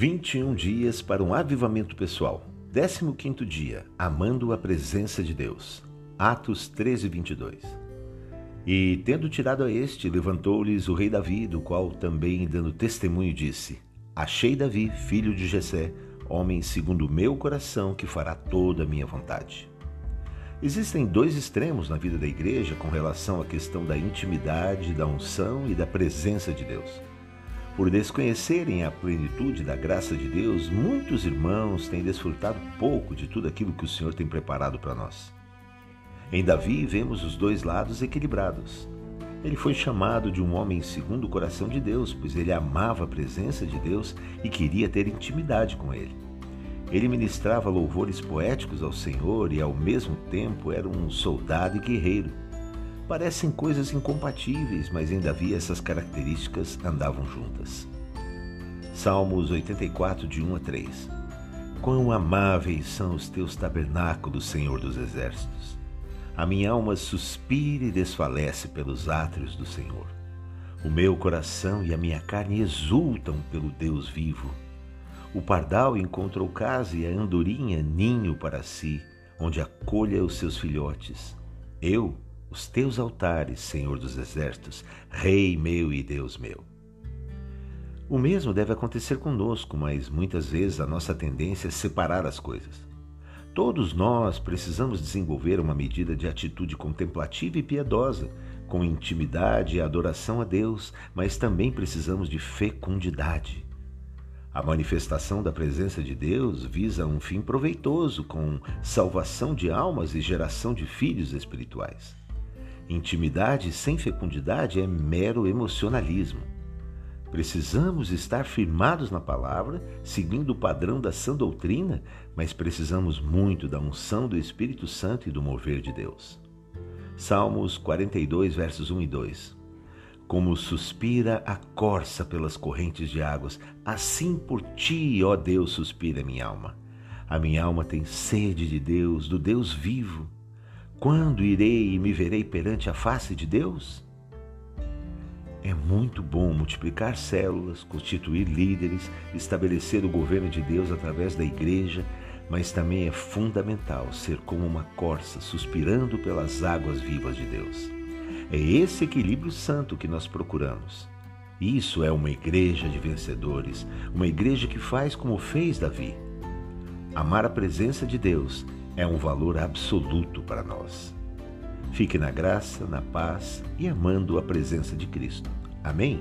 21 dias para um avivamento pessoal. 15 dia, amando a presença de Deus. Atos 13, 22. E tendo tirado a este, levantou-lhes o rei Davi, do qual também, dando testemunho, disse: Achei Davi, filho de Jessé, homem segundo o meu coração, que fará toda a minha vontade. Existem dois extremos na vida da igreja com relação à questão da intimidade, da unção e da presença de Deus. Por desconhecerem a plenitude da graça de Deus, muitos irmãos têm desfrutado pouco de tudo aquilo que o Senhor tem preparado para nós. Em Davi vemos os dois lados equilibrados. Ele foi chamado de um homem segundo o coração de Deus, pois ele amava a presença de Deus e queria ter intimidade com ele. Ele ministrava louvores poéticos ao Senhor e, ao mesmo tempo, era um soldado e guerreiro. Parecem coisas incompatíveis, mas em Davi essas características andavam juntas. Salmos 84, de 1 a 3 Quão amáveis são os teus tabernáculos, Senhor dos Exércitos! A minha alma suspira e desfalece pelos átrios do Senhor. O meu coração e a minha carne exultam pelo Deus vivo. O pardal encontrou casa e a andorinha ninho para si, onde acolha os seus filhotes. Eu, os teus altares, Senhor dos exércitos, Rei meu e Deus meu. O mesmo deve acontecer conosco, mas muitas vezes a nossa tendência é separar as coisas. Todos nós precisamos desenvolver uma medida de atitude contemplativa e piedosa, com intimidade e adoração a Deus, mas também precisamos de fecundidade. A manifestação da presença de Deus visa um fim proveitoso, com salvação de almas e geração de filhos espirituais. Intimidade sem fecundidade é mero emocionalismo. Precisamos estar firmados na palavra, seguindo o padrão da sã doutrina, mas precisamos muito da unção do Espírito Santo e do mover de Deus. Salmos 42, versos 1 e 2. Como suspira a corça pelas correntes de águas, assim por ti, ó Deus, suspira minha alma. A minha alma tem sede de Deus, do Deus vivo. Quando irei e me verei perante a face de Deus? É muito bom multiplicar células, constituir líderes, estabelecer o governo de Deus através da igreja, mas também é fundamental ser como uma corça suspirando pelas águas vivas de Deus. É esse equilíbrio santo que nós procuramos. Isso é uma igreja de vencedores, uma igreja que faz como fez Davi. Amar a presença de Deus é um valor absoluto para nós. Fique na graça, na paz e amando a presença de Cristo. Amém?